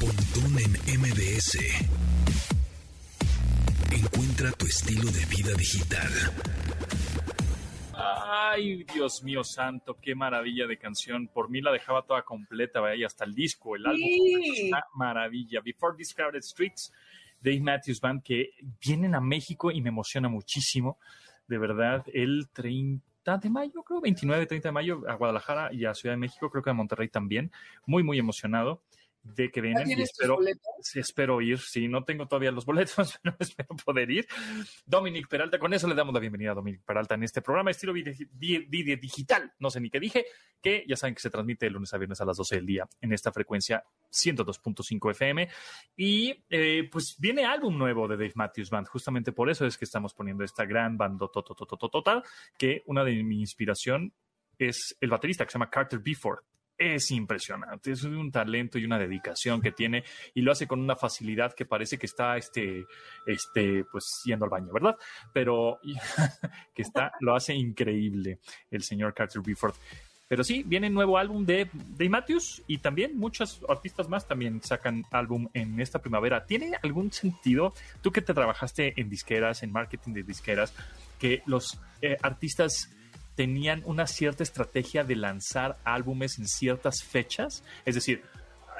Pontón en MBS. Encuentra tu estilo de vida digital. Ay, Dios mío santo, qué maravilla de canción. Por mí la dejaba toda completa, vaya, hasta el disco, el álbum. Sí. Una maravilla. Before These Crowded Streets, Dave Matthews Band, que vienen a México y me emociona muchísimo. De verdad, el 30 de mayo, creo, 29, 30 de mayo, a Guadalajara y a Ciudad de México, creo que a Monterrey también. Muy, muy emocionado de que ¿Ya vienen y espero, espero ir. Sí, no tengo todavía los boletos, pero espero poder ir. Dominic Peralta, con eso le damos la bienvenida a Dominic Peralta en este programa estilo digital. No sé ni qué dije, que ya saben que se transmite de lunes a viernes a las 12 del día en esta frecuencia 102.5 FM. Y eh, pues viene álbum nuevo de Dave Matthews Band. Justamente por eso es que estamos poniendo esta gran banda total, que una de mi inspiración es el baterista que se llama Carter Before es impresionante, es un talento y una dedicación que tiene y lo hace con una facilidad que parece que está este, este, pues yendo al baño, ¿verdad? Pero que está, lo hace increíble el señor Carter Buford. Pero sí, viene nuevo álbum de Dave Matthews y también muchos artistas más también sacan álbum en esta primavera. ¿Tiene algún sentido, tú que te trabajaste en disqueras, en marketing de disqueras, que los eh, artistas tenían una cierta estrategia de lanzar álbumes en ciertas fechas. Es decir,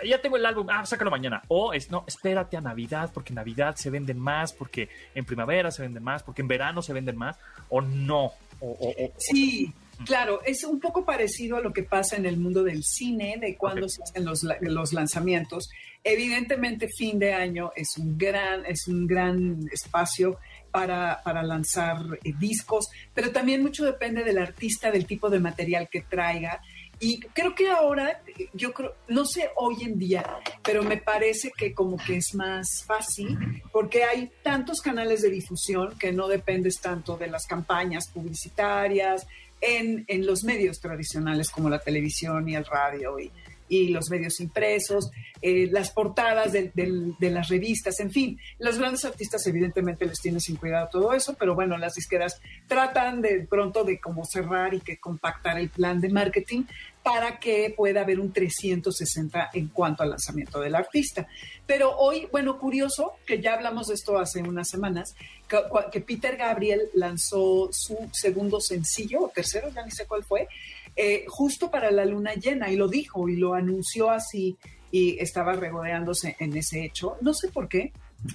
ya tengo el álbum, ah, sácalo mañana. O es, no, espérate a Navidad, porque en Navidad se venden más, porque en primavera se venden más, porque en verano se venden más, o no. O, o- o- Sí, claro, es un poco parecido a lo que pasa en el mundo del cine, de cuando se hacen los, los lanzamientos. Evidentemente, fin de año es un gran, es un gran espacio para, para lanzar eh, discos, pero también mucho depende del artista, del tipo de material que traiga. Y creo que ahora, yo creo, no sé hoy en día, pero me parece que como que es más fácil porque hay tantos canales de difusión que no dependes tanto de las campañas publicitarias en, en los medios tradicionales como la televisión y el radio y, y los medios impresos, eh, las portadas de las revistas, en fin, los grandes artistas evidentemente les tienen sin cuidado todo eso, pero bueno, las disqueras tratan de pronto de como cerrar y que compactar el plan de marketing para que pueda haber un 360 en cuanto al lanzamiento del artista. Pero hoy, bueno, curioso, que ya hablamos de esto hace unas semanas, que, que Peter Gabriel lanzó su segundo sencillo, o tercero, ya ni sé cuál fue, eh, justo para la luna llena, y lo dijo y lo anunció así, y estaba regodeándose en ese hecho. No sé por qué,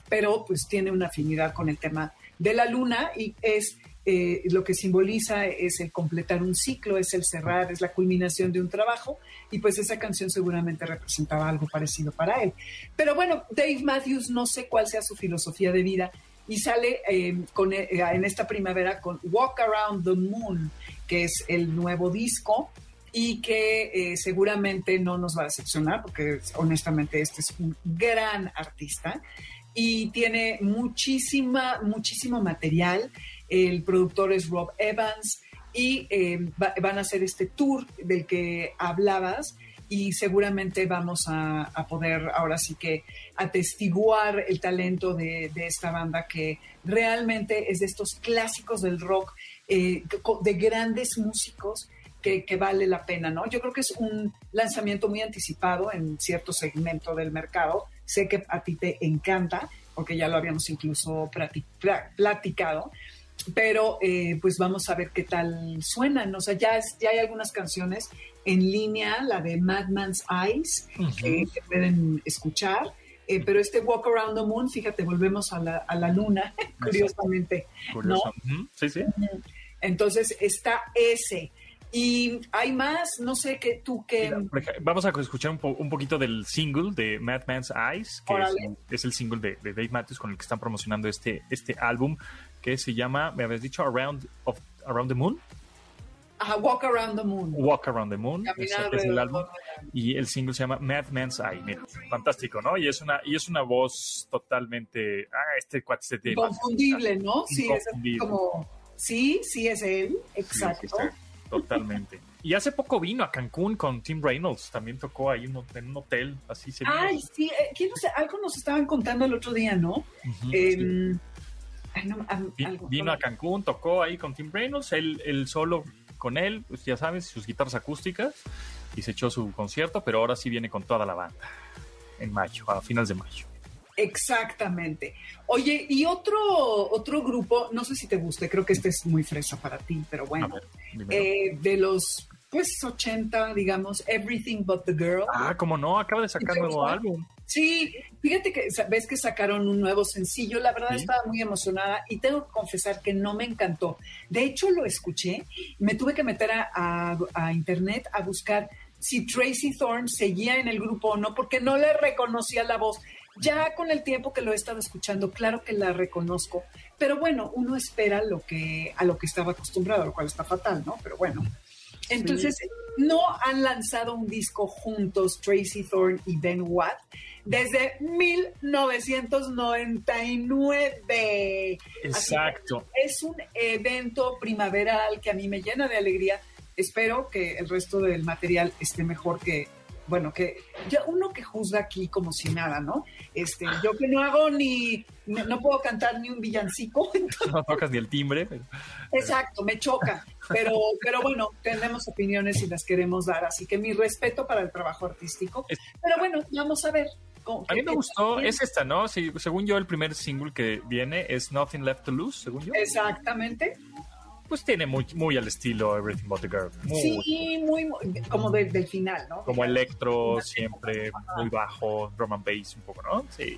pero pues tiene una afinidad con el tema de la luna y es eh, lo que simboliza es el completar un ciclo, es el cerrar, es la culminación de un trabajo y pues esa canción seguramente representaba algo parecido para él. Pero bueno, Dave Matthews no sé cuál sea su filosofía de vida y sale eh, en esta primavera con Walk Around the Moon, que es el nuevo disco y que eh, seguramente no nos va a decepcionar porque honestamente este es un gran artista y tiene muchísima, muchísimo material. El productor es Rob Evans y va- van a hacer este tour del que hablabas y seguramente vamos a, poder ahora sí que atestiguar el talento de esta banda que realmente es de estos clásicos del rock, eh, de grandes músicos que, que vale la pena, ¿no? Yo creo que es un lanzamiento muy anticipado en cierto segmento del mercado. Sé que a ti te encanta, porque ya lo habíamos incluso platicado, pero eh, pues vamos a ver qué tal suenan. O sea, ya, es- ya hay algunas canciones en línea, la de Madman's Eyes, que, que pueden escuchar. eh, pero este Walk Around the Moon, fíjate, volvemos a la, a la luna, curiosamente. Curioso. Ujú, Sí, sí. Entonces está ese. Y hay más, no sé qué tú qué. Vamos a escuchar un, po- un poquito del single de Madman's Eyes, que es, el single de, de Dave Matthews con el que están promocionando este, este álbum, que se llama, me habías dicho, Around, of, Around the Moon, Ajá, Walk Around the Moon. Walk Around the Moon, es el álbum, y el single se llama Madman's Eye, mira, fantástico, ¿no? Y es una, y es una voz totalmente, ah, este cuate se tiene- Inconfundible, ¿no? Sí, es como. Sí, sí es él, exacto. sí, sí, totalmente. Y hace poco vino a Cancún con Tim Reynolds, también tocó ahí en un- en un hotel, así se vino. Ay, sí, eh, ¿quién no sé? algo nos estaban contando el otro día, ¿no? Ujú, Eh, sí. ay, no, am- Vi- algo- Vino a Cancún, tocó ahí con Tim Reynolds, él, él solo con él, pues ya sabes, sus guitarras acústicas, y se echó su concierto, pero ahora sí viene con toda la banda. en mayo, a finales de mayo. Exactamente. Oye, y otro, otro grupo, no sé si te guste, creo que este es muy fresa para ti, pero bueno, ver, eh, de los pues 80, digamos, Everything But the Girl. ah, como no, acaba de sacar ¿Te nuevo álbum. Sí, fíjate que ves que sacaron un nuevo sencillo, la verdad Sí. estaba muy emocionada y tengo que confesar que no me encantó. De hecho, lo escuché, me tuve que meter a, a- a internet a buscar si Tracy Thorn seguía en el grupo o no, porque no le reconocía la voz. Ya con el tiempo que lo he estado escuchando, claro que la reconozco, pero bueno, uno espera lo que, a lo que estaba acostumbrado, lo cual está fatal, ¿no? Pero bueno. Entonces, no han lanzado un disco juntos Tracy Thorn y Ben Watt desde 1999. Así Exacto. es un evento primaveral que a mí me llena de alegría. Espero que el resto del material esté mejor que, bueno, que ya uno que juzga aquí como si nada, ¿no? Este, yo que no hago ni, no, no puedo cantar ni un villancico, entonces, No tocas ni el timbre. pero- exacto, me choca. Pero, pero bueno, tenemos opiniones y las queremos dar, así que mi respeto para el trabajo artístico. Pero bueno, vamos a ver. A mí me gustó, es esta, ¿no? Sí, según yo, el primer single que viene es Nothing Left to Lose, según yo. Exactamente. Pues tiene muy, muy al estilo Everything But the Girl. Muy, Sí, muy, muy- como de- del final, ¿no? Como electro, siempre muy bajo, drum and bass un poco, ¿no? Sí,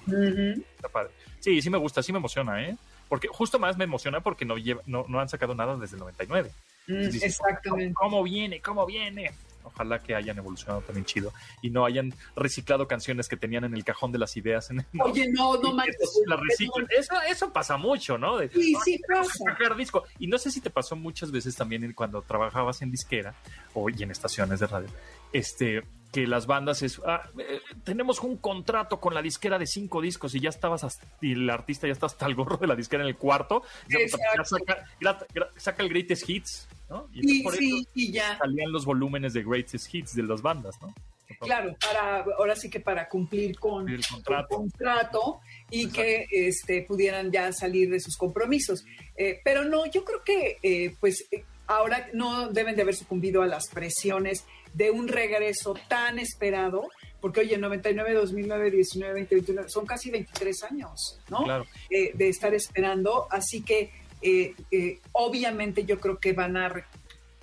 está padre. Sí, sí me gusta, sí me emociona, ¿eh? Porque justo más me emociona porque no, lleva, no, no han sacado nada desde el 99. Mm, Dices, Exactamente. ¿Cómo viene? ¿Cómo viene? Ojalá que hayan evolucionado también chido y no hayan reciclado canciones que tenían en el cajón de las ideas. En el, Oye, no, no manches. reciclen. Eso, eso pasa mucho, ¿no? De, Sí, "Ay, sí pasa. sacar disco. Y no sé si te pasó muchas veces también cuando trabajabas en disquera o y en estaciones de radio, este, que las bandas es, ah, eh, tenemos un contrato con la disquera de cinco discos y ya estabas hasta- y el artista ya está hasta el gorro de la disquera en el cuarto, ya, ya saca, gra- saca el greatest hits, ¿no? Y Sí, por sí, eso y ya. salían los volúmenes de greatest hits de las bandas, ¿no? Claro, para, ahora sí que para cumplir con El contrato. con contrato y que este, pudieran ya salir de sus compromisos. Eh, pero no, yo creo que eh, pues eh, ahora no deben de haber sucumbido a las presiones de un regreso tan esperado, porque oye, 99, 2009, 19, 20, 21, son casi 23 años, ¿no? Claro. eh, de estar esperando. Así que eh, eh, obviamente yo creo que van a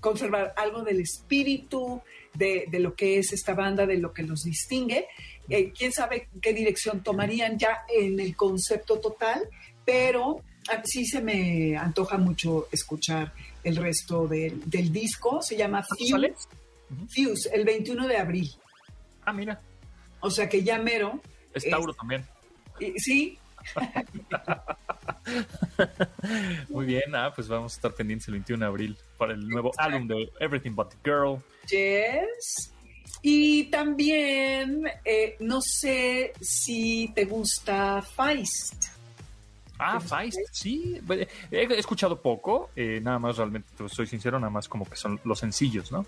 conservar algo del espíritu de, de lo que es esta banda, de lo que los distingue. Eh, Quién sabe qué dirección tomarían ya en el concepto total, pero sí se me antoja mucho escuchar el resto del- del disco. Se llama. Fuse, Fuse, el 21 de abril. Ah, mira, O sea que ya mero. es también. Y- sí, Muy bien, ah, pues vamos a estar pendientes el 21 de abril para el nuevo álbum de Everything But the Girl. Yes. Y también, eh, no sé si te gusta Feist. Ah, Feist, sí. He escuchado poco, eh, nada más realmente, te soy sincero, nada más como que son los sencillos, ¿no?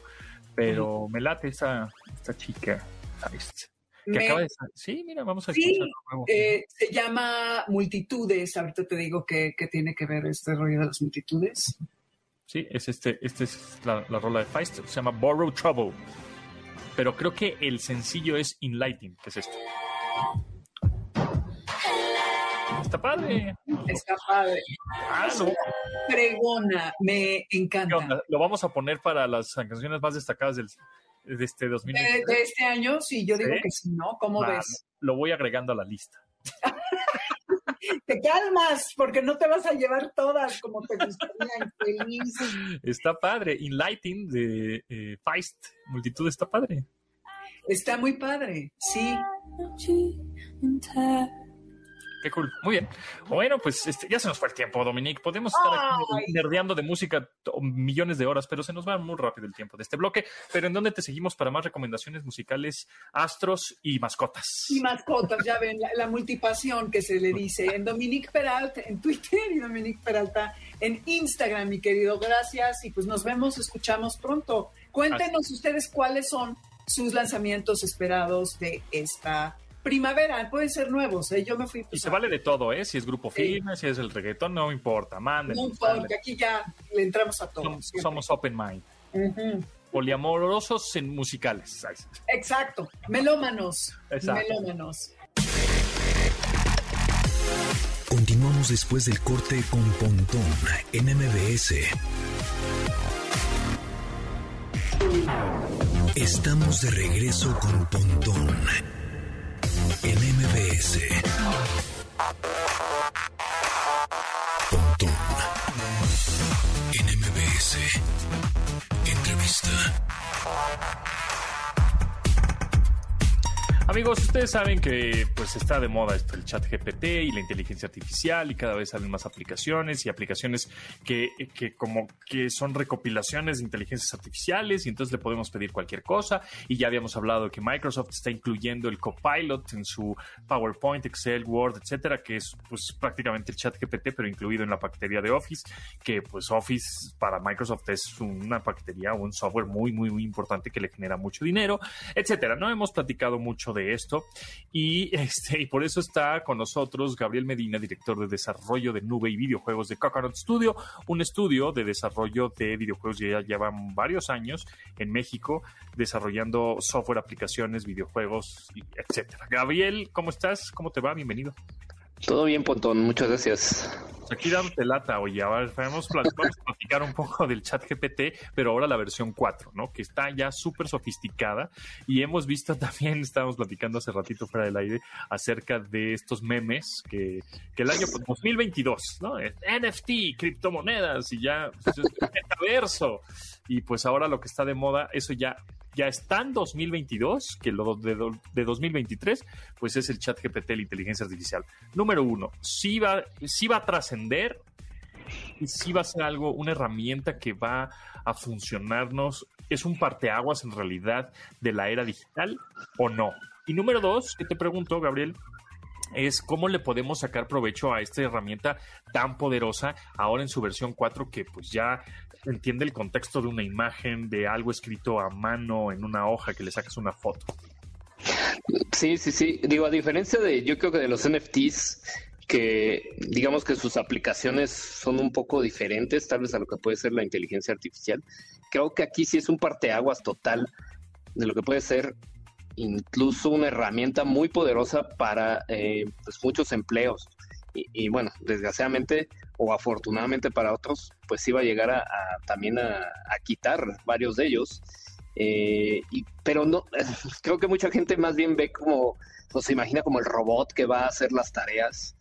Pero me late esa, esta chica, Feist. Que Me- acaba de sa- Sí, mira, vamos a Sí, eh, se llama Multitudes. Ahorita te digo que, que tiene que ver este rollo de las multitudes. Sí, es este, este es la, la rola de Feist, se llama Borrow Trouble. Pero creo que el sencillo es Enlighten, que es esto. Está padre. Está padre. Ah, lo- Fregona, me ¿Qué encanta. Lo vamos a poner para las canciones más destacadas del, de este De, 2020. de este año, sí, yo digo ¿Sí? que sí, ¿no? ¿Cómo ves? Lo voy agregando a la lista. Te calmas, porque no te vas a llevar todas como te gustaría. Está padre. Enlighten de eh, Feist. Multitud está padre. Está muy padre, sí. Qué cool. Muy bien. Bueno, pues este, ya se nos fue el tiempo, Dominique. Podemos estar aquí nerdeando de música millones de horas, pero se nos va muy rápido el tiempo de este bloque. Pero ¿en dónde te seguimos para más recomendaciones musicales, astros y mascotas? Y mascotas, ya ven, la, la multipasión que se le dice en Dominique Peralta en Twitter y Dominique Peralta en Instagram, mi querido. Gracias y pues nos vemos, escuchamos pronto. Cuéntenos ustedes cuáles son sus lanzamientos esperados de esta primavera. Pueden ser nuevos, ¿eh? Yo me fui. Y pues, se vale de todo, ¿eh? Si es grupo Sí. firme, si es el reggaetón, no importa. Manden. No importa, aquí ya le entramos a todos. Somos, somos open mind. Poliamorosos en musicales. Exacto. Melómanos. Melómanos. Continuamos después del corte con Pontón en MBS. Estamos de regreso con Pontón en MBS. Pontón en MBS. Entrevista. Amigos, ustedes saben que pues está de moda esto, el chat GPT y la inteligencia artificial y cada vez salen más aplicaciones y aplicaciones que, que como que son recopilaciones de inteligencias artificiales y entonces le podemos pedir cualquier cosa y ya habíamos hablado que Microsoft está incluyendo el Copilot en su PowerPoint, Excel, Word, etcétera, que es pues prácticamente el chat GPT pero incluido en la paquetería de Office, que pues Office para Microsoft es una paquetería un software muy muy muy importante que le genera mucho dinero, etcétera. No hemos platicado mucho de esto. Y, este, y por eso está con nosotros Gabriel Medina, director de desarrollo de nube y videojuegos de Coconut Studio, un estudio de desarrollo de videojuegos que ya llevan varios años en México desarrollando software, aplicaciones, videojuegos, etcétera. Gabriel, ¿cómo estás? ¿Cómo te va? Bienvenido. Todo bien, Pontón, muchas gracias. Aquí dándote lata, oye, ahora vamos, a platicar un poco del chat GPT, pero ahora la versión 4, ¿no? Que está ya súper sofisticada y hemos visto también, estábamos platicando hace ratito fuera del aire, acerca de estos memes que, el año 2022, ¿no? NFT, criptomonedas y ya, pues, metaverso. Y pues ahora lo que está de moda, eso ya ya está en 2022, que lo de, de 2023, pues es el chat GPT, la inteligencia artificial. Número uno, sí va, va a trascender y sí va a ser algo, una herramienta que va a funcionarnos. ¿Es un parteaguas en realidad de la era digital o no? Y número dos, que te pregunto, Gabriel, es cómo le podemos sacar provecho a esta herramienta tan poderosa ahora en su versión 4 que pues ya entiende el contexto de una imagen, de algo escrito a mano en una hoja que le sacas una foto. Sí, sí, sí. Digo, a diferencia de, yo creo que de los NFTs, que digamos que sus aplicaciones son un poco diferentes, tal vez a lo que puede ser la inteligencia artificial. Creo que aquí sí es un parteaguas total de lo que puede ser incluso una herramienta muy poderosa para eh, pues muchos empleos. Y, bueno, desgraciadamente o afortunadamente para otros, pues va a llegar a, también a, quitar varios de ellos. Eh, y, pero no, creo que mucha gente más bien ve como, o se imagina como el robot que va a hacer las tareas,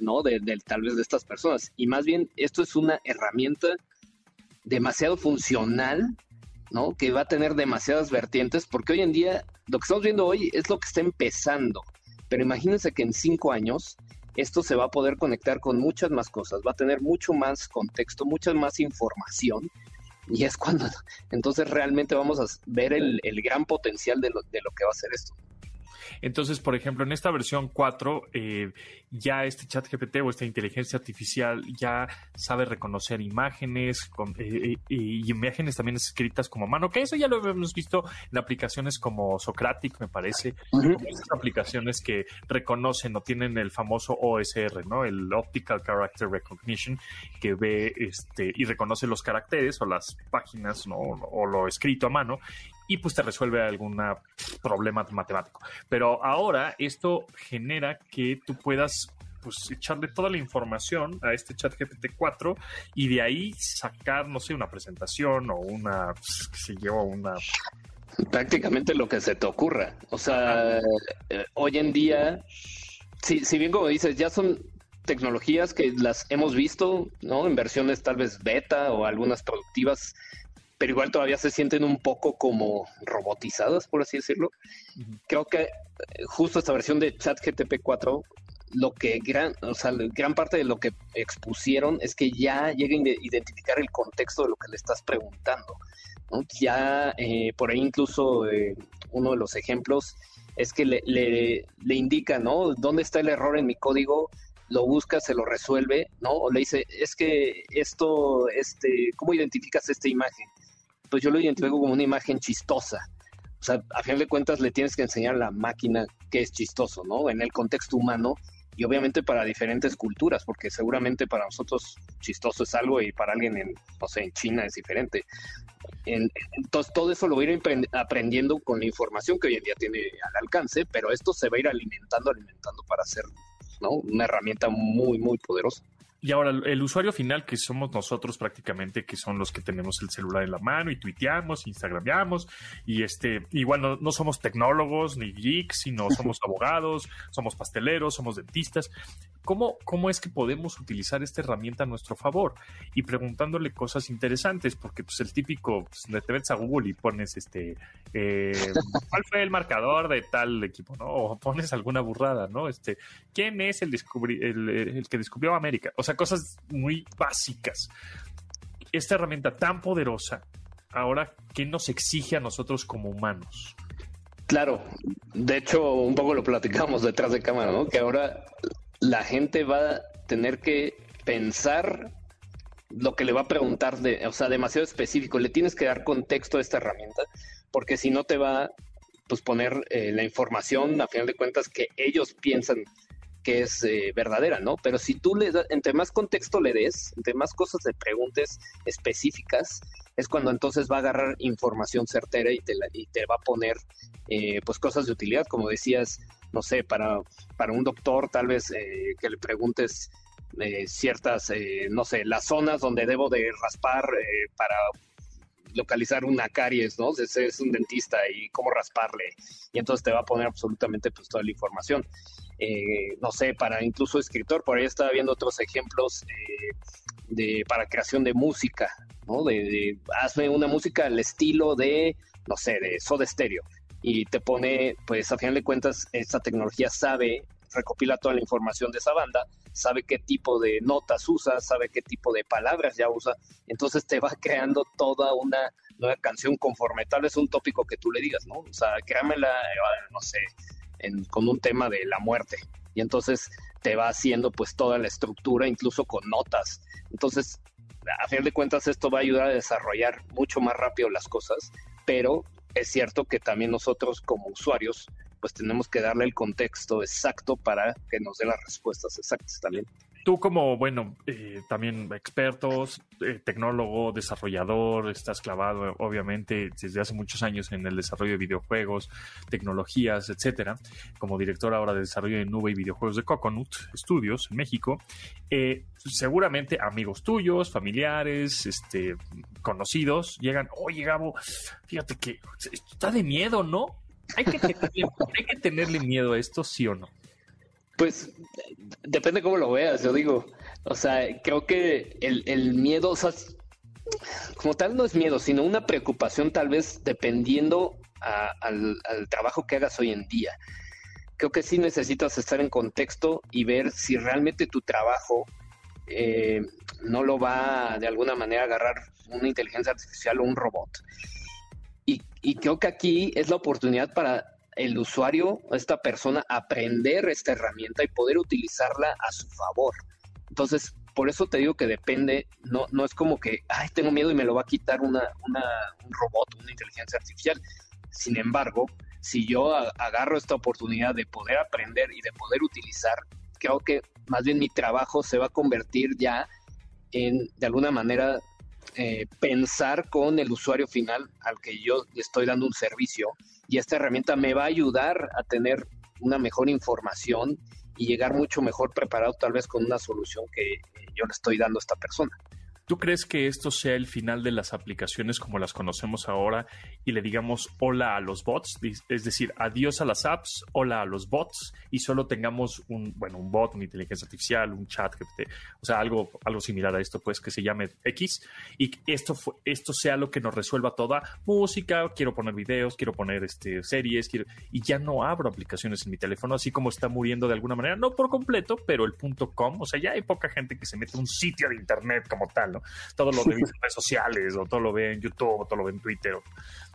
¿no? De, tal vez de estas personas. Y más bien esto es una herramienta demasiado funcional, ¿no? Que va a tener demasiadas vertientes, porque hoy en día lo que estamos viendo hoy es lo que está empezando. Pero imagínense que en cinco años esto se va a poder conectar con muchas más cosas, va a tener mucho más contexto, mucha más información. Y es cuando entonces realmente vamos a ver el, gran potencial de lo, de lo que va a ser esto. Entonces, por ejemplo, en esta versión 4, eh, ya este chat GPT o esta inteligencia artificial ya sabe reconocer imágenes eh, eh, y imágenes también escritas como mano, que eso ya lo hemos visto en aplicaciones como Socratic, me parece, aplicaciones que reconocen o tienen el famoso OSR, ¿no? El Optical Character Recognition, que ve este y reconoce los caracteres o las páginas, ¿no? O lo escrito a mano y pues te resuelve algún problema matemático. Pero ahora esto genera que tú puedas pues echarle toda la información a este chat GPT-4 y de ahí sacar, no sé, una presentación o una, pues, qué sé yo, una... Prácticamente lo que se te ocurra. O sea, eh, hoy en día, si, si bien como dices, ya son tecnologías que las hemos visto, ¿no? En versiones tal vez beta o algunas productivas pero igual todavía se sienten un poco como robotizadas, por así decirlo. Creo que eh, justo esta versión de ChatGTP 4, lo que gran, o sea, gran parte de lo que expusieron es que ya lleguen a identificar el contexto de lo que le estás preguntando. Ya eh, por ahí incluso eh, uno de los ejemplos es que le, le, le, indica, ¿no? ¿Dónde está el error en mi código? Lo busca, se lo resuelve, ¿no? O le dice, es que esto, este, ¿cómo identificas esta imagen? Pues yo lo identifico como una imagen chistosa. O sea, a fin de cuentas le tienes que enseñar a la máquina que es chistoso, ¿no? En el contexto humano y obviamente para diferentes culturas, porque seguramente para nosotros chistoso es algo y para alguien en, no sé, en China es diferente. entonces todo eso lo va a ir aprendiendo con la información que hoy en día tiene al alcance, pero esto se va a ir alimentando, alimentando para hacer ¿no? una herramienta muy, muy poderosa. Y ahora el usuario final, que somos nosotros prácticamente, que son los que tenemos el celular en la mano y tuiteamos, instagrameamos, y este, igual no, no somos tecnólogos ni geeks, sino somos abogados, somos pasteleros, somos dentistas. ¿Cómo, ¿Cómo es que podemos utilizar esta herramienta a nuestro favor? Y preguntándole cosas interesantes, porque pues el típico, pues, te metes a Google y pones este, eh, ¿cuál fue el marcador de tal equipo? ¿no? O pones alguna burrada, ¿no? Este, ¿quién es el, el, el que descubrió América? O sea, cosas muy básicas. Esta herramienta tan poderosa, ahora, ¿qué nos exige a nosotros como humanos? Claro, de hecho, un poco lo platicamos detrás de cámara, ¿no? Que ahora la gente va a tener que pensar lo que le va a preguntar, de, o sea, demasiado específico. Le tienes que dar contexto a esta herramienta, porque si no te va pues poner eh, la información, a final de cuentas, que ellos piensan que es eh, verdadera, ¿no? Pero si tú le das, entre más contexto le des, entre más cosas le preguntes específicas, es cuando entonces va a agarrar información certera y te, y te va a poner eh, pues cosas de utilidad, como decías, no sé, para, para un doctor tal vez eh, que le preguntes ciertas, no sé, las zonas donde debo de raspar para localizar una caries, ¿no? Es, es un dentista y cómo rasparle. Y entonces te va a poner absolutamente pues toda la información. Eh, no sé, para incluso escritor, por ahí estaba viendo otros ejemplos eh, de, para creación de música, ¿no? De, hazme una música al estilo de, no sé, de Soda Stereo. Y te pone, pues a final de cuentas, esta tecnología sabe, recopila toda la información de esa banda, sabe qué tipo de notas usa, sabe qué tipo de palabras ya usa, entonces te va creando toda una nueva canción conforme tal vez un tópico que tú le digas, ¿no? O sea, créamela, eh, no sé, con un tema de la muerte. Y entonces te va haciendo pues toda la estructura, incluso con notas. Entonces, a fin de cuentas, esto va a ayudar a desarrollar mucho más rápido las cosas, pero es cierto que también nosotros como usuarios pues tenemos que darle el contexto exacto para que nos dé las respuestas exactas también. Tú como, bueno, eh, también expertos, eh, tecnólogo, desarrollador, estás clavado obviamente desde hace muchos años en el desarrollo de videojuegos, tecnologías, etcétera, como director ahora de desarrollo de nube y videojuegos de Coconut Studios en México. Eh, seguramente amigos tuyos, familiares, este, conocidos, llegan, oye Gabo, fíjate que está de miedo, ¿no? Hay que, hay que tenerle miedo a esto, sí o no. Pues depende cómo lo veas, yo digo. O sea, creo que el, miedo, o sea, como tal no es miedo, sino una preocupación tal vez dependiendo al, trabajo que hagas hoy en día. Creo que sí necesitas estar en contexto y ver si realmente tu trabajo eh, no lo va de alguna manera a agarrar una inteligencia artificial o un robot. Y, y creo que aquí es la oportunidad para el usuario, esta persona, aprender esta herramienta y poder utilizarla a su favor. Entonces, por eso te digo que depende, no, no es como que, ay, tengo miedo y me lo va a quitar una, una un robot, una inteligencia artificial. Sin embargo, si yo agarro esta oportunidad de poder aprender y de poder utilizar, creo que más bien mi trabajo se va a convertir ya en, de alguna manera, eh, pensar con el usuario final al que yo le estoy dando un servicio y esta herramienta me va a ayudar a tener una mejor información y llegar mucho mejor preparado tal vez con una solución que yo le estoy dando a esta persona. ¿Tú crees que esto sea el final de las aplicaciones como las conocemos ahora y le digamos hola a los bots? Es decir, adiós a las apps, hola a los bots y solo tengamos un, bueno, un bot, una inteligencia artificial, un chat, o sea, algo, algo similar a esto, pues, que se llame X y esto, esto sea lo que nos resuelva toda música, quiero poner videos, quiero poner este, series, quiero, y ya no abro aplicaciones en mi teléfono, así como está muriendo de alguna manera, no por completo, pero el punto .com, o sea, ya hay poca gente que se mete a un sitio de internet como tal, todo lo ve en redes sociales, o todo lo ve en YouTube, o todo lo ve en Twitter,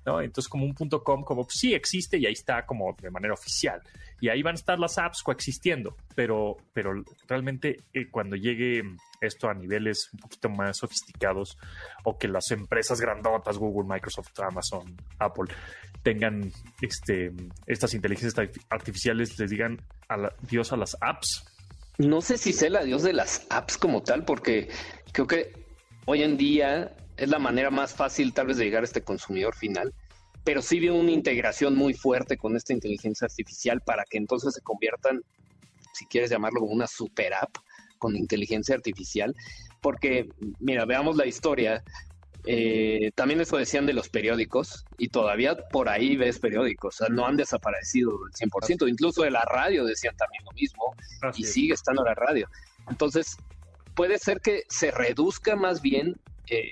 ¿no? Entonces, como un punto com, como sí existe y ahí está como de manera oficial. Y ahí van a estar las apps coexistiendo, pero, pero realmente eh, cuando llegue esto a niveles un poquito más sofisticados o que las empresas grandotas, Google, Microsoft, Amazon, Apple, tengan este, estas inteligencias artificiales, les digan adiós a las apps. No sé si sea el adiós de las apps como tal, porque creo que hoy en día es la manera más fácil tal vez de llegar a este consumidor final, pero sí veo una integración muy fuerte con esta inteligencia artificial para que entonces se conviertan, si quieres llamarlo como una super app con inteligencia artificial, porque mira, veamos la historia. Eh, también eso decían de los periódicos y todavía por ahí ves periódicos, o sea, no han desaparecido el 100%, incluso de la radio decían también lo mismo y sigue estando la radio. Entonces, puede ser que se reduzca más bien eh,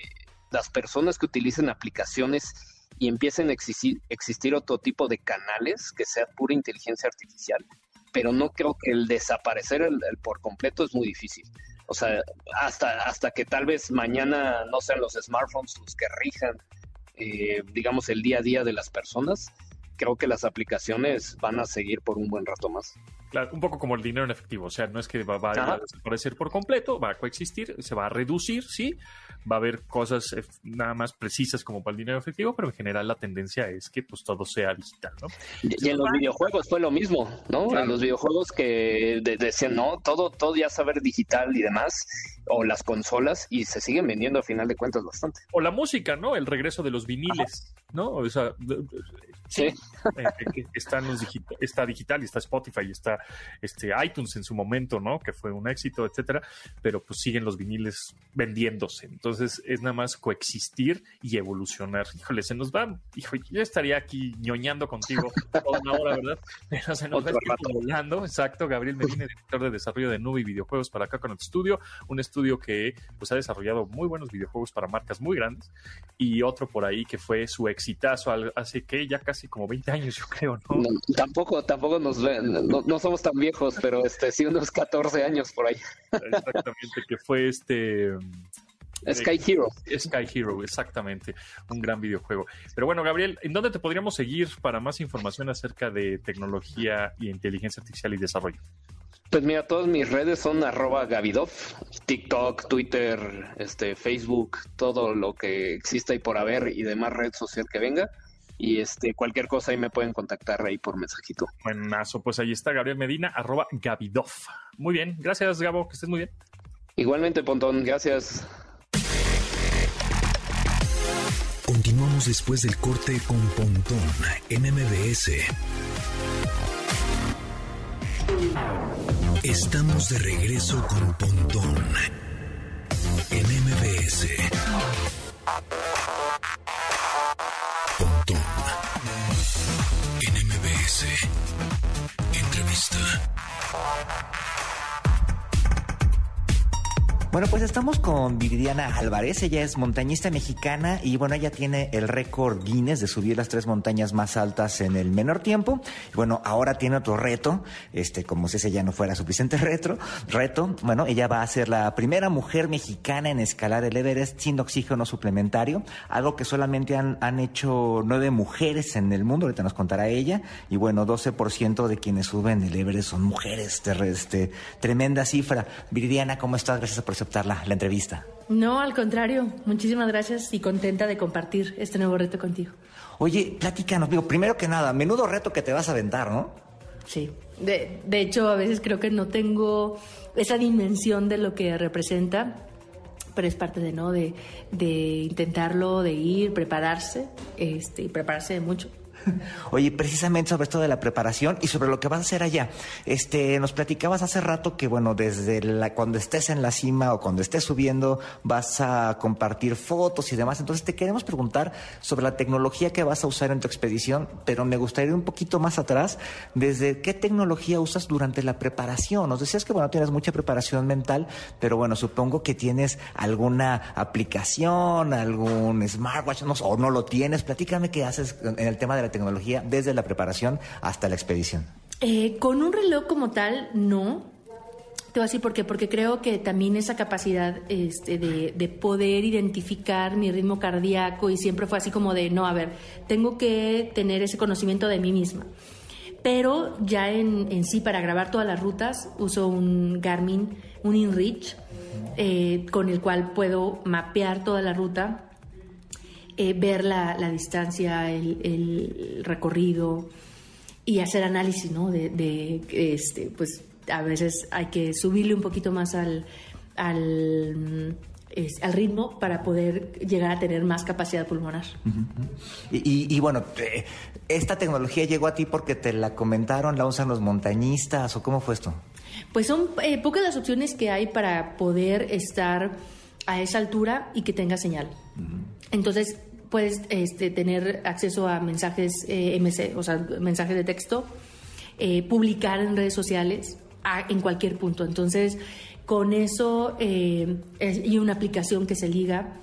las personas que utilicen aplicaciones y empiecen a existir, otro tipo de canales que sea pura inteligencia artificial, pero no creo que el desaparecer el, por completo es muy difícil. O sea, hasta, hasta que tal vez mañana no sean los smartphones los que rijan, eh, digamos, el día a día de las personas, creo que las aplicaciones van a seguir por un buen rato más. Claro, un poco como el dinero en efectivo, o sea, no es que va, a desaparecer por completo, va a coexistir, se va a reducir, sí, va a haber cosas eh, nada más precisas como para el dinero efectivo, pero en general la tendencia es que pues todo sea digital, ¿no? Y, en los videojuegos fue lo mismo, ¿no? En los videojuegos que decían, no, todo, todo ya saber digital y demás, o las consolas, y se siguen vendiendo a final de cuentas bastante. O la música, ¿no? El regreso de los viniles, ¿no? O sea, sí. Eh, está, está digital y está Spotify y está este, iTunes en su momento, ¿no? Que fue un éxito, etcétera, pero pues siguen los viniles vendiéndose. Entonces es nada más coexistir y evolucionar. Híjole, se nos va, híjole, yo estaría aquí ñoñando contigo toda una hora, ¿verdad? Pero se nos va volando. Exacto, Gabriel Medina, director de desarrollo de nube y videojuegos para acá con el estudio, un estudio que pues ha desarrollado muy buenos videojuegos para marcas muy grandes y otro por ahí que fue su exitazo hace que ya casi como 20 años, yo creo, ¿no? tampoco, tampoco nos no, no somos tan viejos, pero este sí unos 14 años por ahí. Exactamente, que fue este Sky Hero. Sky Hero, exactamente. Un gran videojuego. Pero bueno, Gabriel, ¿en dónde te podríamos seguir para más información acerca de tecnología y inteligencia artificial y desarrollo? Pues mira, todas mis redes son arroba Gavidov, TikTok, Twitter, este, Facebook, todo lo que exista y por haber y demás red social que venga. Y este, cualquier cosa ahí me pueden contactar ahí por mensajito. Buenazo, pues ahí está Gabriel Medina, arroba Gavidov. Muy bien, gracias Gabo, que estés muy bien. Igualmente, Pontón, gracias. Continuamos después del corte con Pontón en MBS. Estamos de regreso con Pontón en MBS. En MBS. Entrevista. Bueno, pues estamos con Viridiana Álvarez. Ella es montañista mexicana y bueno, ella tiene el récord Guinness de subir las tres montañas más altas en el menor tiempo. Y bueno, ahora tiene otro reto, este, como si ese ya no fuera suficiente retro, reto. Bueno, ella va a ser la primera mujer mexicana en escalar el Everest sin oxígeno suplementario, algo que solamente han, hecho nueve mujeres en el mundo, ahorita nos contará ella. Y bueno, 12% de quienes suben el Everest son mujeres, este, tremenda cifra. Viridiana, ¿cómo estás? Gracias por aceptar la, entrevista. No, al contrario. Muchísimas gracias y contenta de compartir este nuevo reto contigo. Oye, platícanos, digo, primero que nada, menudo reto que te vas a aventar, ¿no? Sí. De, de hecho, a veces creo que no tengo esa dimensión de lo que representa, pero es parte de, ¿no? De, de intentarlo, de ir, prepararse, este, y prepararse de mucho. Oye, precisamente sobre esto de la preparación y sobre lo que vas a hacer allá. Este, nos platicabas hace rato que, bueno, desde la, cuando estés en la cima o cuando estés subiendo vas a compartir fotos y demás. Entonces te queremos preguntar sobre la tecnología que vas a usar en tu expedición, pero me gustaría ir un poquito más atrás. ¿Desde qué tecnología usas durante la preparación? Nos decías que, bueno, tienes mucha preparación mental, pero bueno, supongo que tienes alguna aplicación, algún smartwatch, no, o no lo tienes. Platícame qué haces en el tema de la tecnología desde la preparación hasta la expedición? Eh, con un reloj como tal, no. Te voy a decir por qué. Porque creo que también esa capacidad este, de, poder identificar mi ritmo cardíaco y siempre fue así como de, no, a ver, tengo que tener ese conocimiento de mí misma. Pero ya en, sí, para grabar todas las rutas, uso un Garmin, un InReach, eh, con el cual puedo mapear toda la ruta eh, ver la, distancia, el, recorrido y hacer análisis, ¿no? De, este, pues a veces hay que subirle un poquito más al, al es, al ritmo para poder llegar a tener más capacidad pulmonar. y, y, bueno, ¿esta tecnología llegó a ti porque te la comentaron, la usan los montañistas o cómo fue esto? Pues son eh, pocas las opciones que hay para poder estar a esa altura y que tenga señal. Entonces, puedes este, tener acceso a mensajes eh, MC, o sea, mensajes de texto, eh, publicar en redes sociales en cualquier punto. Entonces, con eso y una aplicación que se liga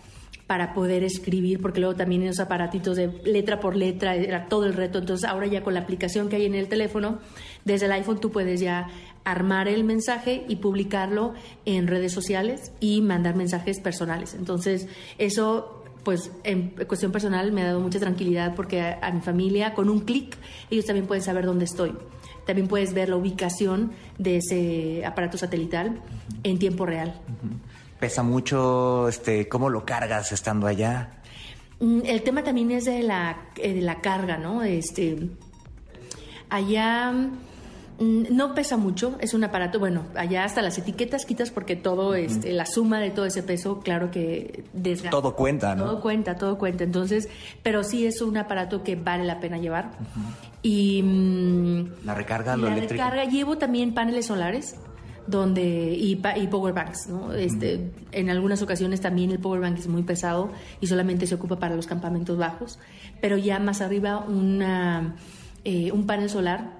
para poder escribir, porque luego también esos aparatitos de letra por letra era todo el reto. Entonces, ahora ya con la aplicación que hay en el teléfono, desde el iPhone tú puedes ya armar el mensaje y publicarlo en redes sociales y mandar mensajes personales. Entonces, eso pues en cuestión personal me ha dado mucha tranquilidad porque a, mi familia con un clic ellos también pueden saber dónde estoy. También puedes ver la ubicación de ese aparato satelital en tiempo real. Pesa mucho, este, ¿cómo lo cargas estando allá? Mm, el tema también es de la, eh, de la carga, ¿no? Este, allá no pesa mucho, es un aparato, bueno, allá hasta las etiquetas quitas porque todo, este, la suma de todo ese peso, claro que desgasta. Todo cuenta, ¿no? Todo cuenta, todo cuenta. Entonces, pero sí es un aparato que vale la pena llevar. Y... Mm, la recarga, lo la recarga, llevo también paneles solares donde y, y power banks, ¿no? Este, en algunas ocasiones también el power bank es muy pesado y solamente se ocupa para los campamentos bajos, pero ya más arriba una, eh, un panel solar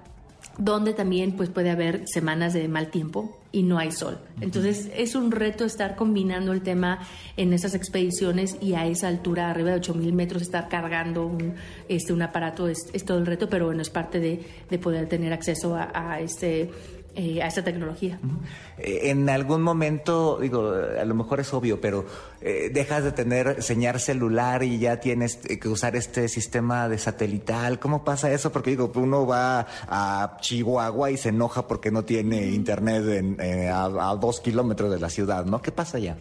donde también pues puede haber semanas de mal tiempo y no hay sol. Entonces es un reto estar combinando el tema en esas expediciones y a esa altura, arriba de 8.000 metros, estar cargando un, este, un aparato es, todo el reto, pero bueno, es parte de, poder tener acceso a, a este eh, a esta tecnología. Eh, en algún momento, digo, a lo mejor es obvio, pero eh, dejas de tener señal celular y ya tienes que usar este sistema de satelital. ¿Cómo pasa eso? Porque digo, uno va a Chihuahua y se enoja porque no tiene internet a, a, dos kilómetros de la ciudad, ¿no? ¿Qué pasa allá?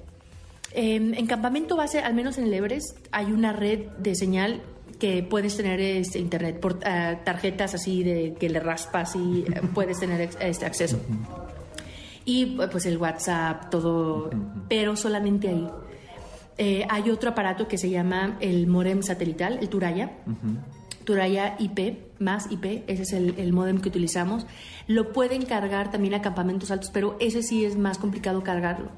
Em, en campamento base, al menos en el Everest, hay una red de señal que puedes tener este internet por ah, tarjetas así de que le raspas y eh, puedes tener este acceso. Y pues el WhatsApp, todo, pero solamente ahí. Eh, hay otro aparato que se llama el modem satelital, el Turaya. Turaya IP, más IP, ese es el, el, modem que utilizamos. Lo pueden cargar también a campamentos altos, pero ese sí es más complicado cargarlo.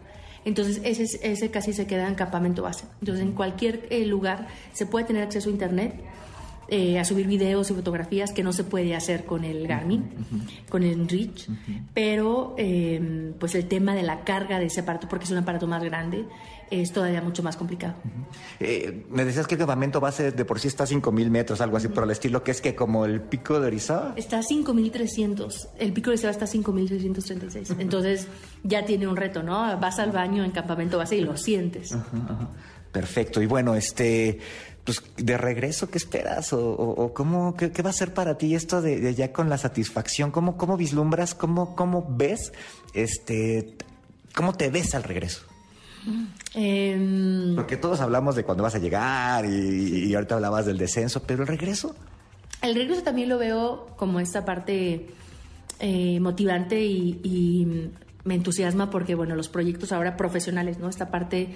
Entonces, ese, ese casi se queda en campamento base. Entonces, en cualquier eh, lugar se puede tener acceso a Internet. Eh, a subir videos y fotografías que no se puede hacer con el Garmin, con el Enrich, pero eh, pues el tema de la carga de ese aparato, porque es un aparato más grande, es todavía mucho más complicado. Eh, me decías que el campamento base de por sí está a 5.000 metros, algo así por el estilo, que es que como el pico de Orizaba. Está a 5.300, el pico de Orizaba está a 5.636, entonces ya tiene un reto, ¿no? Vas al baño en campamento base y lo sientes. Perfecto, y bueno, este pues de regreso, ¿qué esperas? ¿O, cómo, qué, va a ser para ti esto de, ya con la satisfacción? ¿Cómo, cómo vislumbras? ¿Cómo, cómo ves? Este, ¿Cómo te ves al regreso? Em, Porque todos hablamos de cuando vas a llegar y, ahorita hablabas del descenso, pero el regreso. El regreso también lo veo como esta parte eh, motivante y, y, me entusiasma porque, bueno, los proyectos ahora profesionales, ¿no? Esta parte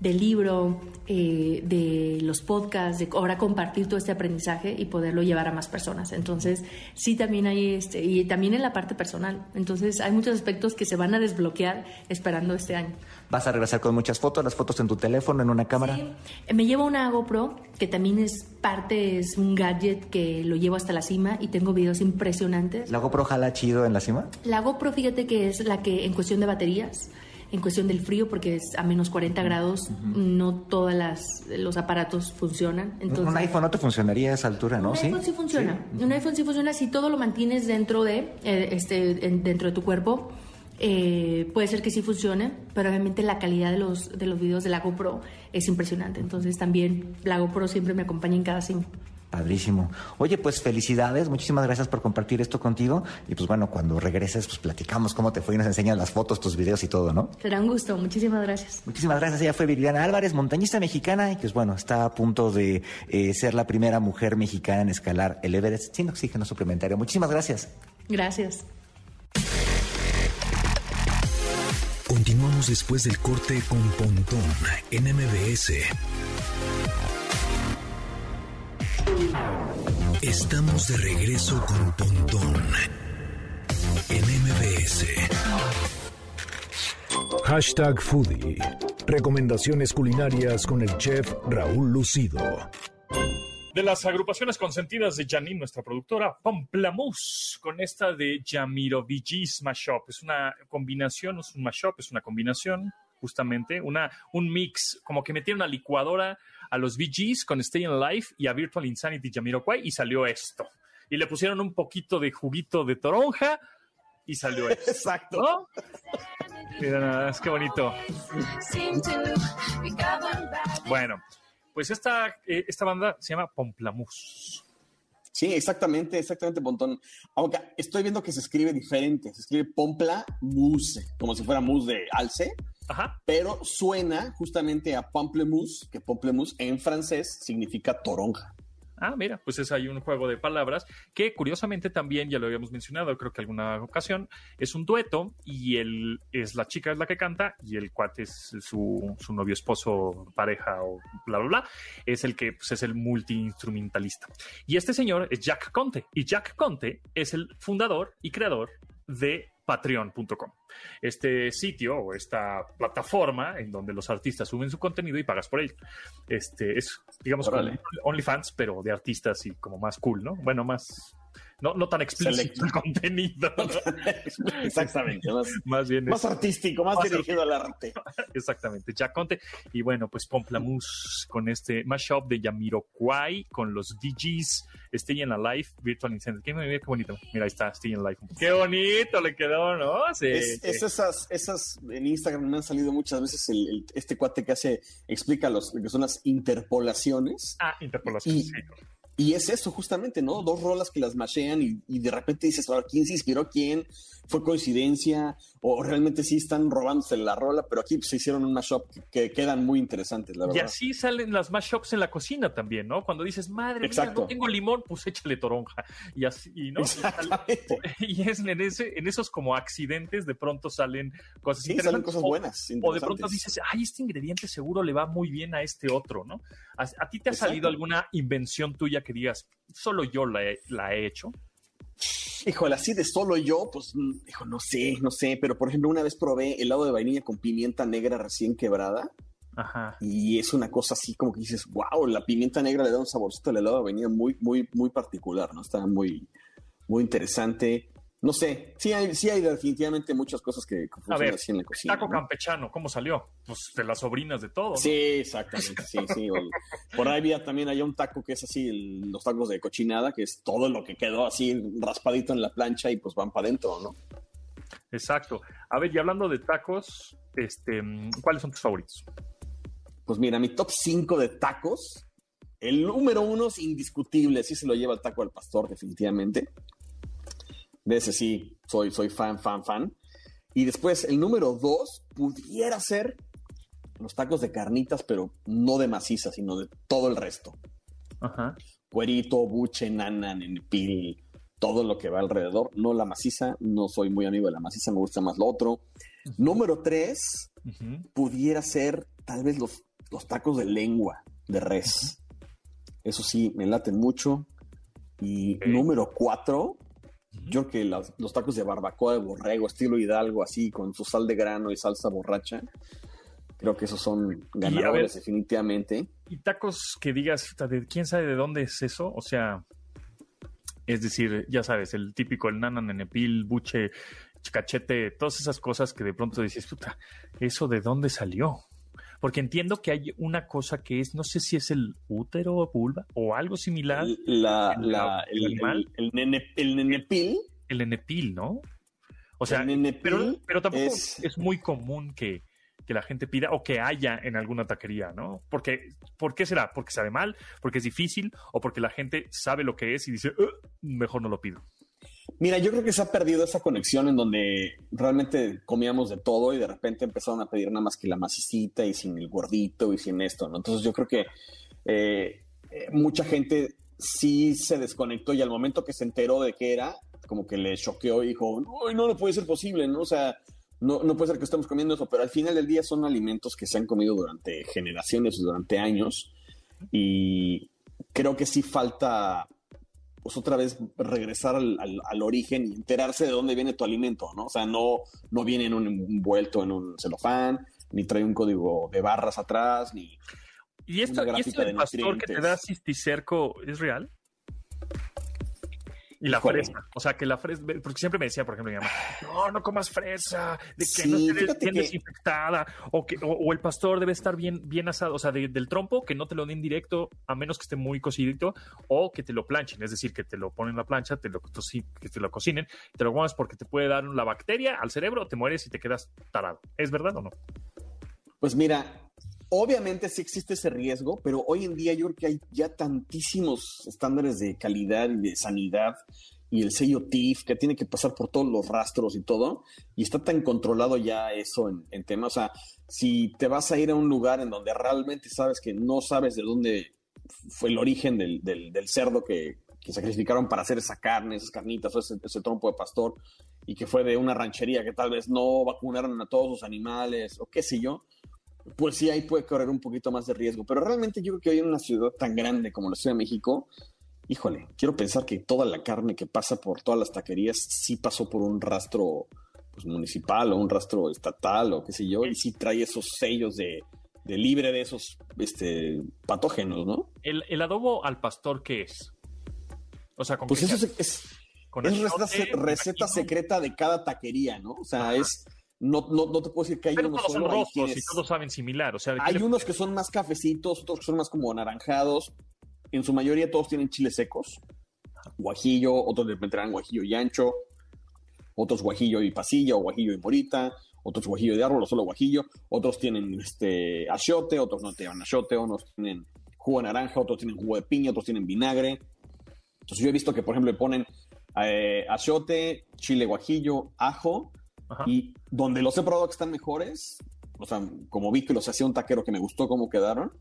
del libro, eh, de los podcasts, de ahora compartir todo este aprendizaje y poderlo llevar a más personas. Entonces, sí también hay este, y también en la parte personal. Entonces, hay muchos aspectos que se van a desbloquear esperando este año. ¿Vas a regresar con muchas fotos, las fotos en tu teléfono, en una cámara? Sí. Me llevo una GoPro, que también es parte, es un gadget que lo llevo hasta la cima y tengo videos impresionantes. ¿La GoPro jala chido en la cima? La GoPro, fíjate que es la que en cuestión de baterías en cuestión del frío, porque es a menos 40 grados, no todos los aparatos funcionan. Entonces, un iPhone no te funcionaría a esa altura, ¿no? Un iPhone sí funciona. Un iPhone sí funciona si todo lo mantienes dentro de, eh, este, dentro de tu cuerpo. Eh, puede ser que sí funcione, pero obviamente la calidad de los, de los videos de la GoPro es impresionante. Entonces también la GoPro siempre me acompaña en cada sim. Padrísimo. Oye, pues felicidades, muchísimas gracias por compartir esto contigo. Y pues bueno, cuando regreses, pues platicamos cómo te fue y nos enseñas las fotos, tus videos y todo, ¿no? Será un gusto, muchísimas gracias. Muchísimas gracias. Ella fue Viridiana Álvarez, montañista mexicana, y pues bueno, está a punto de eh, ser la primera mujer mexicana en escalar el Everest sin oxígeno suplementario. Muchísimas gracias. Gracias. Continuamos después del corte con Pontón en MBS. Estamos de regreso con Pontón en MBS. Hashtag Foodie. Recomendaciones culinarias con el chef Raúl Lucido. De las agrupaciones consentidas de Janine, nuestra productora, Pomplamoose, con esta de Jamirovici Mashup. Es una combinación, es un mashup, es una combinación, justamente, una, un mix, como que metieron a licuadora a los VGs con Stay in Life y a Virtual Insanity Jamiroquai y salió esto. Y le pusieron un poquito de juguito de toronja y salió esto. Exacto. ¿no? Mira nada más, qué bonito. Bueno, pues esta, eh, esta banda se llama Pomplamoose. Sí, exactamente, exactamente, Pontón. Aunque estoy viendo que se escribe diferente. Se escribe Pompla Mousse, como si fuera mousse de alce, Ajá. pero suena justamente a Pamplemousse, que Pamplemousse en francés significa toronja. Ah, mira, pues es ahí un juego de palabras que curiosamente también, ya lo habíamos mencionado, creo que alguna ocasión, es un dueto y él es la chica es la que canta y el cuate es su, su novio, esposo, pareja o bla, bla, bla, es el que pues, es el multiinstrumentalista. Y este señor es Jack Conte y Jack Conte es el fundador y creador de patreon.com. Este sitio o esta plataforma en donde los artistas suben su contenido y pagas por ello. Este es, digamos. OnlyFans, pero de artistas y como más cool, ¿no? Bueno, más. No, no tan explícito el contenido, ¿no? Exactamente, más, más bien más es- artístico, más, Más dirigido al arte. exactamente, Jack Conte. Y bueno, pues Pomplamoose con este mashup de Yamiroquai con los DJs Stay in Alive, Virtual Incendio. Qué, qué bonito. Mira, ahí está, Stay in Alive. Qué bonito le quedó, ¿no? Sí. Es, es esas, esas en Instagram me han salido muchas veces el, el- este cuate que hace, explica los, lo que son las interpolaciones. Ah, interpolación. Y- sí. Y es eso justamente, ¿no? Dos rolas que las mashean y, de repente dices, "Ahora, ¿quién se inspiró quién? ¿Fue coincidencia? ¿O realmente sí están robándose la rola? Pero aquí se hicieron un mashup que, que quedan muy interesantes, la Y verdad. así salen las mashups en la cocina también, ¿no? Cuando dices, madre mía, Exacto. no tengo limón, pues échale toronja. Y así, y ¿no? Y es en, ese, en esos como accidentes de pronto salen cosas Sí, interesantes. salen cosas O- buenas. O de pronto dices, ay, este ingrediente seguro le va muy bien a este otro, ¿no? ¿A, a ti te ha Exacto. salido alguna invención tuya que digas, solo yo la he, la he hecho? Híjole, así de solo yo, pues, mm, hijo, no sé, no sé. Pero, por ejemplo, una vez probé helado de vainilla con pimienta negra recién quebrada. Ajá. Y es una cosa así como que dices, wow, la pimienta negra le da un saborcito al helado de vainilla muy, muy, muy particular, ¿no? Está muy, muy interesante. No sé, sí hay, sí hay definitivamente muchas cosas que, que funcionan ver, así en la cocina. Taco ¿no? campechano, ¿cómo salió? Pues de las sobrinas de todo. ¿no? Sí, exactamente, sí, sí. por ahí había también hay un taco que es así, el- los tacos de cochinada, que es todo lo que quedó así raspadito en la plancha y pues van para adentro, ¿no? Exacto. A ver, y hablando de tacos, este, ¿cuáles son tus favoritos? Pues mira, mi top 5 de tacos, el número uno es indiscutible, sí se lo lleva el taco al pastor, definitivamente. De ese sí, soy, soy fan, fan, fan. Y después, el número dos pudiera ser los tacos de carnitas, pero no de maciza, sino de todo el resto. Ajá. Cuerito, buche, nana, nenepil, todo lo que va alrededor. No la maciza, no soy muy amigo de la maciza, me gusta más lo otro. Número tres, pudiera ser tal vez los, los tacos de lengua de res. Eso sí, me laten mucho. Y número cuatro, yo creo que las- los tacos de barbacoa de borrego, estilo Hidalgo, así, con su sal de grano y salsa borracha. Creo que esos son ganadores, definitivamente. Y tacos que digas, "Puta, de quién sabe de dónde es eso, o sea, es decir, ya sabes, el típico, el nana, nenepil, buche, cachete, todas esas cosas que de pronto dices, puta, ¿eso de dónde salió? Porque entiendo que hay una cosa que es, no sé si es el útero o vulva o algo similar, el, La, el- la- el el, animal. el, el nene- el nenepil. nenepil, ¿no? O sea, el pero, pero tampoco es- es... muy común que, que la gente pida o que haya en alguna taquería, ¿no? Porque, ¿Por qué será? ¿Porque sabe mal? ¿Porque es difícil? ¿O porque la gente sabe lo que es y dice, "Ugh, mejor no lo pido? Mira, yo creo que se ha perdido esa conexión en donde realmente comíamos de todo y de repente empezaron a pedir nada más que la macicita y sin el gordito y sin esto, ¿no? Entonces yo creo que eh, eh, mucha gente sí se desconectó y al momento que se enteró de qué era, como que le choqueó y dijo, no, no, puede ser posible, ¿no? O sea, no, no puede ser que estemos comiendo eso, pero al final del día son alimentos que se han comido durante generaciones, durante años, y creo que sí falta, pues otra vez, regresar al, al- al origen y enterarse de dónde viene tu alimento, ¿no? O sea, no, no viene en un envuelto en un celofán, ni trae un código de barras atrás, ni... ¿Y esto, Una ¿y esto del de pastor que te da cisticerco es real? Y la Híjole. fresa. O sea, que la fresa. Porque siempre me decía, por ejemplo, mi mamá, no, no comas fresa, de que Sí, no esté fíjate bien que- desinfectada, o, que, o, o el pastor debe estar bien, bien asado, o sea, de- del trompo, que no te lo den directo, a menos que esté muy cocidito, o que te lo planchen, es decir, que te lo ponen en la plancha, te lo, que te lo cocinen, te lo comas porque te puede dar la bacteria al cerebro, te mueres y te quedas tarado. ¿Es verdad o no? Pues mira, obviamente sí existe ese riesgo, pero hoy en día yo creo que hay ya tantísimos estándares de calidad y de sanidad y el sello TIF que tiene que pasar por todos los rastros y todo, y está tan controlado ya eso en, en. O sea, si te vas a ir a un lugar en donde realmente sabes que no sabes de dónde fue el origen del, del- del cerdo que, que sacrificaron para hacer esa carne, esas carnitas, o ese, ese trompo de pastor, y que fue de una ranchería que tal vez no vacunaron a todos los animales, o qué sé yo, pues sí, ahí puede correr un poquito más de riesgo. Pero realmente yo creo que hoy en una ciudad tan grande como la Ciudad de México, híjole, quiero pensar que toda la carne que pasa por todas las taquerías sí pasó por un rastro pues, municipal o un rastro estatal o qué sé yo, y sí trae esos sellos de, de libre de esos este, patógenos, ¿no? ¿El, el adobo al pastor qué es? O sea, con Pues qué eso se es, es, con es achiote, receta, secreta de cada taquería, ¿no? O sea, Ajá. es... No, no, no te puedo decir que hay Pero uno todos son solo. ahí rojos y tienes- todos saben similar. O sea, ¿qué Hay le- unos que son más cafecitos, otros que son más como anaranjados. En su mayoría todos tienen chiles secos. Guajillo, otros le meterán guajillo y ancho. Otros guajillo y pasilla o guajillo y morita. Otros guajillo de árbol o solo guajillo. Otros tienen este achiote, otros no tienen achiote. Unos tienen jugo de naranja, otros tienen jugo de piña, otros tienen vinagre. Entonces yo he visto que, por ejemplo, le ponen eh, achiote, chile guajillo, ajo. Ajá. Y donde los he probado que están mejores, o sea, como vi que los hacía un taquero que me gustó cómo quedaron,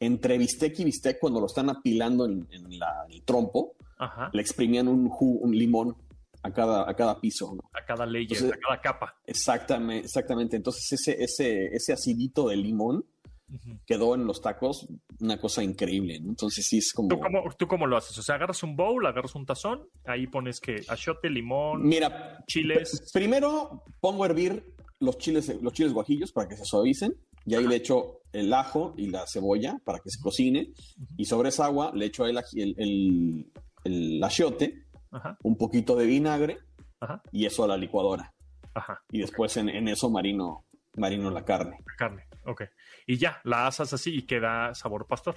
entre bistec y bistec, cuando lo están apilando en, en la- en el trompo, Ajá. le exprimían un, ju- un limón a cada, a cada piso. ¿no? A cada Entonces- a cada capa. Exactamente, exactamente. Entonces ese, ese, ese acidito de limón Quedó en los tacos una cosa increíble. ¿no? Entonces sí es como... ¿Tú cómo, ¿Tú cómo lo haces? O sea, agarras un bowl, agarras un tazón, ahí pones que achiote, limón, Mira, chiles. pr- primero pongo a hervir los chiles, los chiles guajillos para que se suavicen. Y ahí le echo el ajo y la cebolla para que se cocine. Y sobre esa agua le echo el, el, el, el achiote, Ajá, un poquito de vinagre ajá, y eso a la licuadora. ajá. Y después en, en eso marino, marino la carne. La carne, ok. Y ya, la asas así y queda sabor pastor.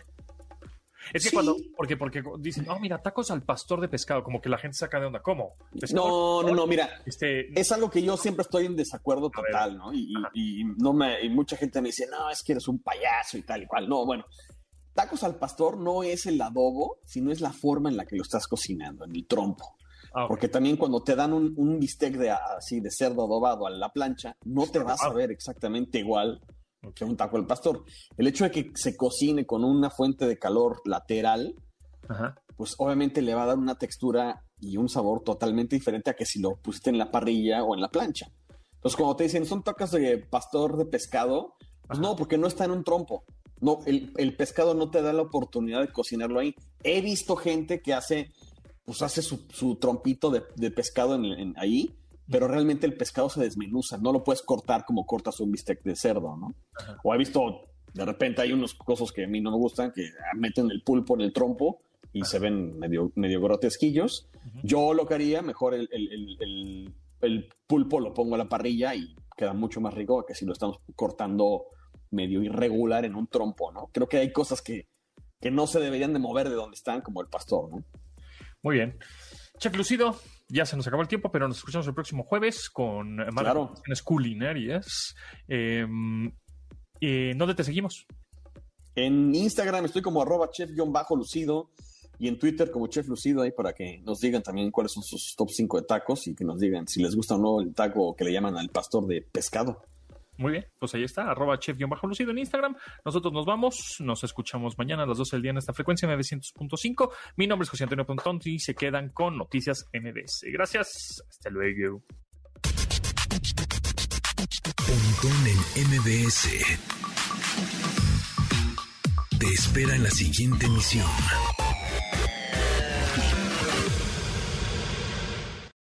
Es que Sí. cuando, porque, porque dicen, oh, mira, tacos al pastor de pescado, como que la gente saca de onda. ¿Cómo? ¿Pescado No, no, no, mira, Este, es algo que yo siempre estoy en desacuerdo total, ¿no? Y, y- y no me, y mucha gente me dice, no, es que eres un payaso y tal y cual. No, bueno, tacos al pastor no es el adobo, sino es la forma en la que lo estás cocinando, en el trompo. Ah. Porque también cuando te dan un, un bistec de así de cerdo adobado a la plancha, no te vas a ver exactamente igual que un taco al pastor. El hecho de que se cocine con una fuente de calor lateral, Ajá. pues obviamente le va a dar una textura y un sabor totalmente diferente a que si lo pusiste en la parrilla o en la plancha. Entonces, cuando te dicen, son tacos de pastor de pescado, pues Ajá. no, porque no está en un trompo. No, el, el pescado no te da la oportunidad de cocinarlo ahí. He visto gente que hace, pues hace su, su trompito de, de pescado en, en- ahí, pero realmente el pescado se desmenuza. No lo puedes cortar como cortas un bistec de cerdo, ¿no? Ajá. O he visto, de repente hay unos cosas que a mí no me gustan, que meten el pulpo en el trompo y se ven medio, medio grotesquillos. Ujú. Yo lo que haría, mejor el, el- el- el- el pulpo lo pongo a la parrilla y queda mucho más rico que si lo estamos cortando medio irregular en un trompo, ¿no? Creo que hay cosas que, que no se deberían de mover de donde están, como el pastor, ¿no? Muy bien. Chef Lucido, ya se nos acabó el tiempo, pero nos escuchamos el próximo jueves con más Claro. culinarias. Eh, eh, ¿Dónde te seguimos? En Instagram estoy como arroba chef-lucido y en Twitter como chef lucido ahí para que nos digan también cuáles son sus top 5 de tacos y que nos digan si les gusta o no el taco que le llaman al pastor de pescado. Muy bien, pues ahí está, arroba chef-lucido en Instagram. Nosotros nos vamos, nos escuchamos mañana a las 12 del día en esta frecuencia 900.5. Mi nombre es José Antonio Pontón y se quedan con Noticias MBS. Gracias, hasta luego. Pontón en MBS. Te espera en la siguiente emisión.